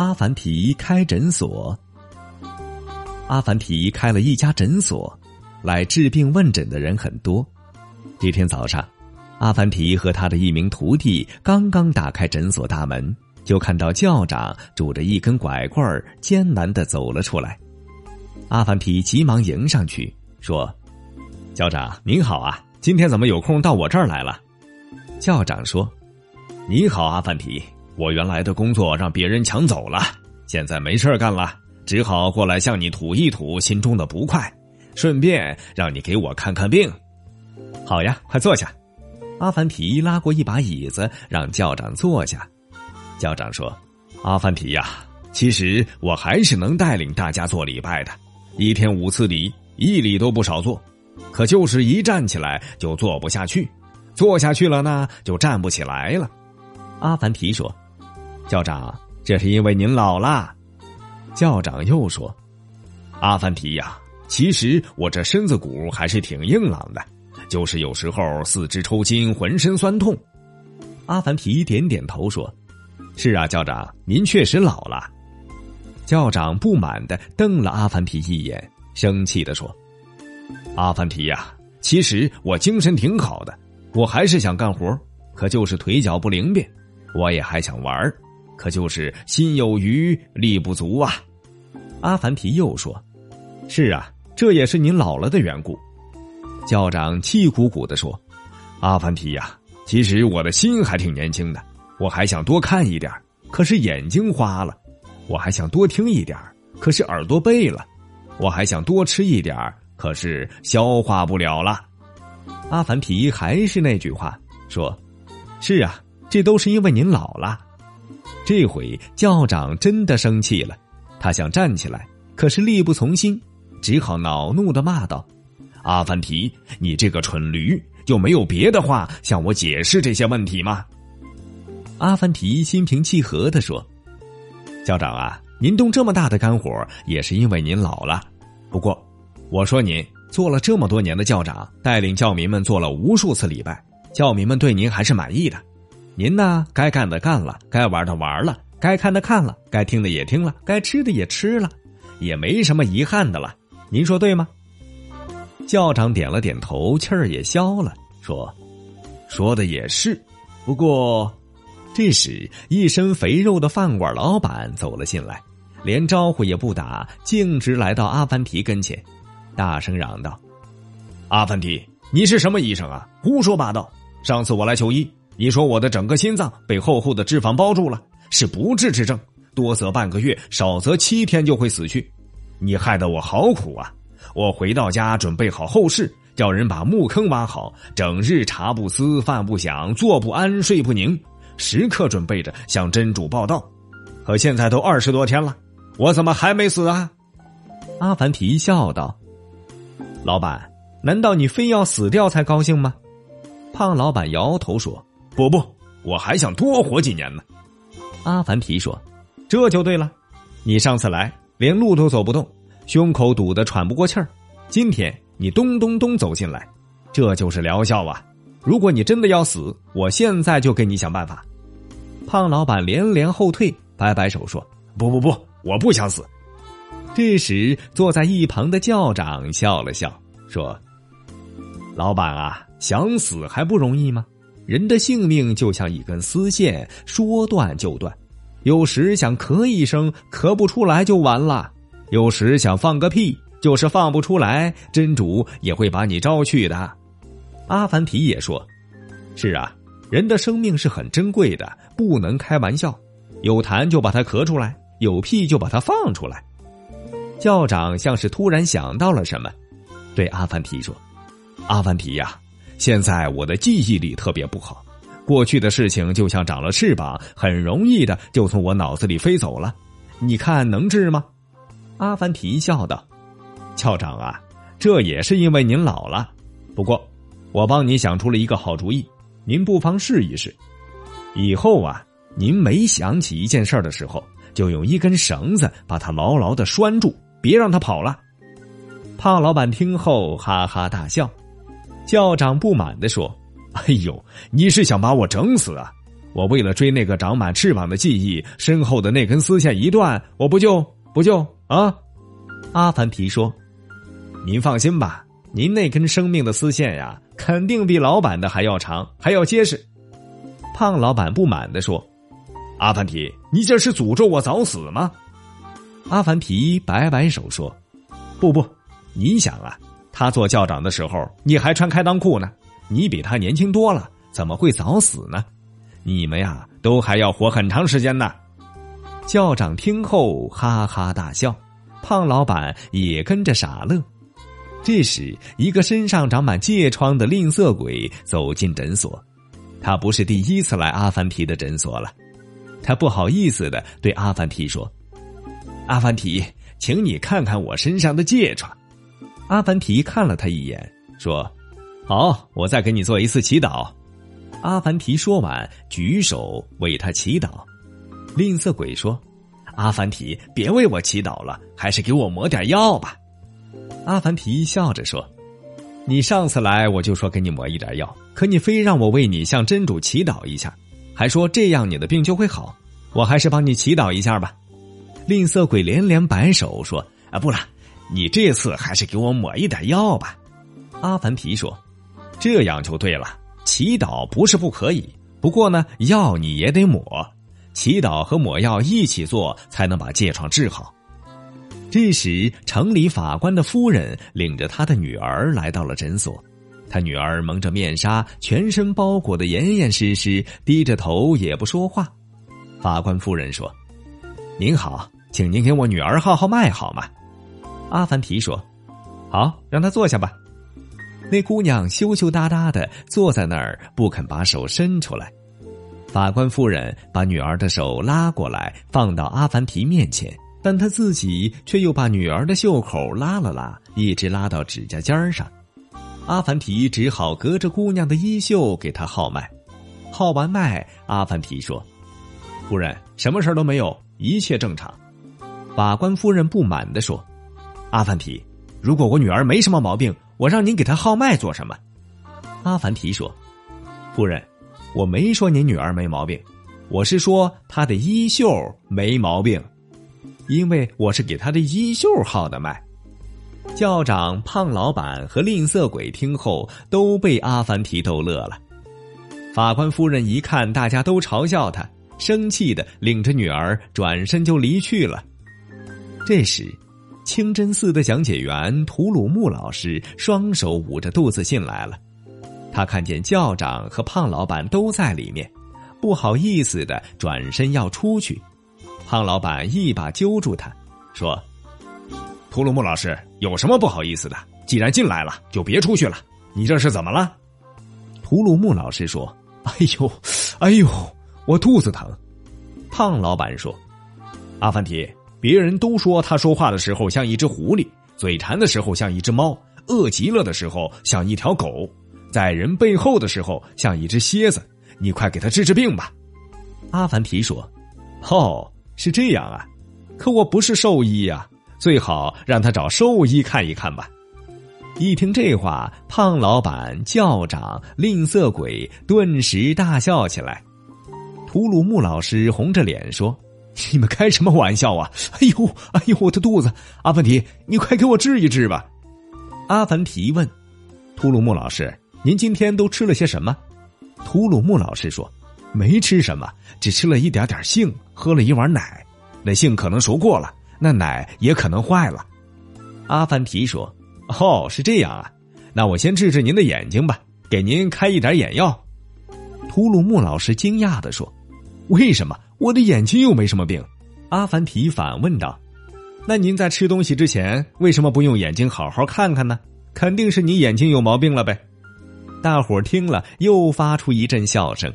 阿凡提开诊所。阿凡提开了一家诊所，来治病问诊的人很多。这天早上，阿凡提和他的一名徒弟刚刚打开诊所大门，就看到校长拄着一根拐棍儿，艰难的走了出来。阿凡提急忙迎上去，说：“校长您好啊，今天怎么有空到我这儿来了？”校长说：“你好，阿凡提。”我原来的工作让别人抢走了，现在没事干了，只好过来向你吐一吐心中的不快，顺便让你给我看看病。好呀，快坐下。阿凡提拉过一把椅子，让校长坐下。校长说：“阿凡提呀，其实我还是能带领大家做礼拜的，一天五次礼，一礼都不少做。可就是一站起来就坐不下去，坐下去了呢，就站不起来了。”阿凡提说。校长，这是因为您老了。校长又说：“阿凡提呀，其实我这身子骨还是挺硬朗的，就是有时候四肢抽筋，浑身酸痛。”阿凡提点点头说：“是啊，校长，您确实老了。”校长不满的瞪了阿凡提一眼，生气的说：“阿凡提呀，其实我精神挺好的，我还是想干活，可就是腿脚不灵便，我也还想玩。”可就是心有余力不足啊！阿凡提又说：“是啊，这也是您老了的缘故。”校长气鼓鼓的说：“阿凡提呀，其实我的心还挺年轻的，我还想多看一点可是眼睛花了；我还想多听一点可是耳朵背了；我还想多吃一点可是消化不了了。”阿凡提还是那句话说：“是啊，这都是因为您老了。”这回校长真的生气了，他想站起来，可是力不从心，只好恼怒的骂道：“阿凡提，你这个蠢驴，就没有别的话向我解释这些问题吗？”阿凡提心平气和的说：“校长啊，您动这么大的肝火，也是因为您老了。不过，我说您做了这么多年的校长，带领教民们做了无数次礼拜，教民们对您还是满意的。”您呢？该干的干了，该玩的玩了，该看的看了，该听的也听了，该吃的也吃了，也没什么遗憾的了。您说对吗？校长点了点头，气儿也消了，说：“说的也是。”不过，这时一身肥肉的饭馆老板走了进来，连招呼也不打，径直来到阿凡提跟前，大声嚷道：“阿凡提，你是什么医生啊？胡说八道！上次我来求医。”你说我的整个心脏被厚厚的脂肪包住了，是不治之症，多则半个月，少则七天就会死去。你害得我好苦啊！我回到家准备好后事，叫人把墓坑挖好，整日茶不思饭不想，坐不安睡不宁，时刻准备着向真主报道。可现在都二十多天了，我怎么还没死啊？阿凡提笑道：“老板，难道你非要死掉才高兴吗？”胖老板摇头说。不不，我还想多活几年呢。阿凡提说：“这就对了，你上次来连路都走不动，胸口堵得喘不过气儿。今天你咚咚咚走进来，这就是疗效啊！如果你真的要死，我现在就给你想办法。”胖老板连连后退，摆摆手说：“不不不，我不想死。”这时坐在一旁的教长笑了笑，说：“老板啊，想死还不容易吗？”人的性命就像一根丝线，说断就断。有时想咳一声，咳不出来就完了；有时想放个屁，就是放不出来，真主也会把你招去的。阿凡提也说：“是啊，人的生命是很珍贵的，不能开玩笑。有痰就把它咳出来，有屁就把它放出来。”校长像是突然想到了什么，对阿凡提说：“阿凡提呀。”现在我的记忆力特别不好，过去的事情就像长了翅膀，很容易的就从我脑子里飞走了。你看能治吗？阿凡提笑道：“校长啊，这也是因为您老了。不过，我帮你想出了一个好主意，您不妨试一试。以后啊，您每想起一件事的时候，就用一根绳子把它牢牢的拴住，别让它跑了。”胖老板听后哈哈大笑。校长不满的说：“哎呦，你是想把我整死啊？我为了追那个长满翅膀的记忆，身后的那根丝线一断，我不就不就啊？阿凡提说：“您放心吧，您那根生命的丝线呀，肯定比老板的还要长，还要结实。”胖老板不满的说：“阿凡提，你这是诅咒我早死吗？”阿凡提摆摆手说：“不不，你想啊，他做校长的时候，你还穿开裆裤呢，你比他年轻多了，怎么会早死呢？你们呀，都还要活很长时间呢。”校长听后哈哈大笑。胖老板也跟着傻乐。这时，一个身上长满疥疮的吝啬鬼走进诊所。他不是第一次来阿凡提的诊所了。他不好意思的对阿凡提说：“阿凡提，请你看看我身上的疥疮。”阿凡提看了他一眼，说：“好，我再给你做一次祈祷。”阿凡提说完，举手为他祈祷。吝啬鬼说。阿凡提，别为我祈祷了，还是给我抹点药吧。阿凡提笑着说：“你上次来我就说给你抹一点药，可你非让我为你向真主祈祷一下，还说这样你的病就会好。我还是帮你祈祷一下吧。”吝啬鬼连连摆手说：“啊，不了，你这次还是给我抹一点药吧。”阿凡提说：“这样就对了，祈祷不是不可以，不过呢，药你也得抹。”祈祷和抹药一起做，才能把疥疮治好。这时，城里法官的夫人领着他的女儿来到了诊所。他女儿蒙着面纱，全身包裹的严严实实，低着头也不说话。法官夫人说：“您好，请您给我女儿号号脉好吗？”阿凡提说：“好，让她坐下吧。”那姑娘羞羞答答的坐在那儿，不肯把手伸出来。法官夫人把女儿的手拉过来，放到阿凡提面前，但他自己却又把女儿的袖口拉了拉，一直拉到指甲尖上。阿凡提只好隔着姑娘的衣袖给她号脉。号完脉，阿凡提说：“夫人，什么事都没有，一切正常。”法官夫人不满地说：“阿凡提，如果我女儿没什么毛病，我让您给她号脉做什么？”阿凡提说：“夫人。”我没说您女儿没毛病，我是说她的衣袖没毛病，因为我是给她的衣袖号的脉。校长、胖老板和吝啬鬼听后都被阿凡提逗乐了。法官夫人一看大家都嘲笑他，生气的领着女儿转身就离去了。这时，清真寺的讲解员图鲁木老师双手捂着肚子进来了。他看见校长和胖老板都在里面，不好意思的转身要出去。胖老板一把揪住他，说：“图鲁木老师有什么不好意思的？既然进来了，就别出去了。你这是怎么了？”图鲁木老师说：“哎呦，哎呦，我肚子疼。”胖老板说：“阿凡提，别人都说他说话的时候像一只狐狸，嘴馋的时候像一只猫，饿极了的时候像一条狗。”在人背后的时候像一只蝎子，你快给他治治病吧。阿凡提说：“哦，是这样啊，可我不是兽医呀，最好让他找兽医看一看吧。”一听这话，胖老板、校长、吝啬鬼顿时大笑起来。图鲁木老师红着脸说：“你们开什么玩笑啊？哎呦，哎呦，我的肚子！阿凡提，你快给我治一治吧。”阿凡提问：“图鲁木老师。”您今天都吃了些什么？图鲁木老师说：“没吃什么，只吃了一点点杏，喝了一碗奶。那杏可能熟过了，那奶也可能坏了。”阿凡提说：“哦，是这样啊，那我先治治您的眼睛吧，给您开一点眼药。”图鲁木老师惊讶的说：“为什么我的眼睛又没什么病？”阿凡提反问道：“那您在吃东西之前为什么不用眼睛好好看看呢？肯定是你眼睛有毛病了呗。”大伙儿听了，又发出一阵笑声。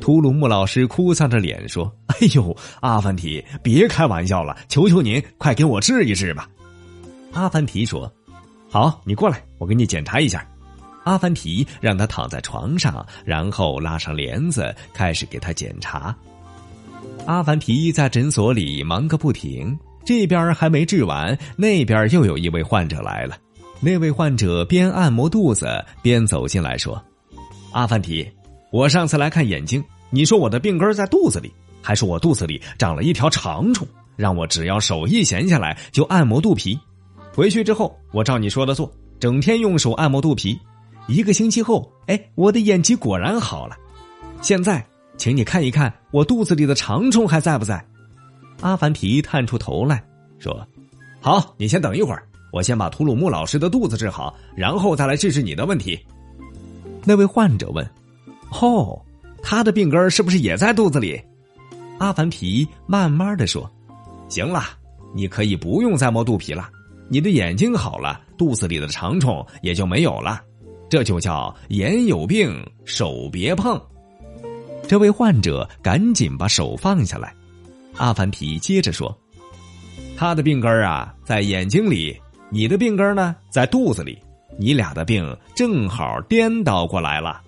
图鲁木老师哭丧着脸说：“哎呦，阿凡提，别开玩笑了，求求您，快给我治一治吧。”阿凡提说：“好，你过来，我给你检查一下。”阿凡提让他躺在床上，然后拉上帘子，开始给他检查。阿凡提在诊所里忙个不停，这边还没治完，那边又有一位患者来了。那位患者边按摩肚子边走进来说：“阿凡提，我上次来看眼睛，你说我的病根在肚子里，还是我肚子里长了一条长虫，让我只要手一闲下来就按摩肚皮。回去之后，我照你说的做，整天用手按摩肚皮。一个星期后，哎，我的眼疾果然好了。现在，请你看一看我肚子里的长虫还在不在？阿凡提探出头来说：“好，你先等一会儿，我先把图鲁木老师的肚子治好，然后再来治治你的问题。”那位患者问：“哦，他的病根是不是也在肚子里？”阿凡提慢慢的说：“行了，你可以不用再摸肚皮了，你的眼睛好了，肚子里的长虫也就没有了，这就叫眼有病，手别碰。”这位患者赶紧把手放下来。阿凡提接着说：“他的病根啊，在眼睛里；你的病根呢，在肚子里。你俩的病正好颠倒过来了。”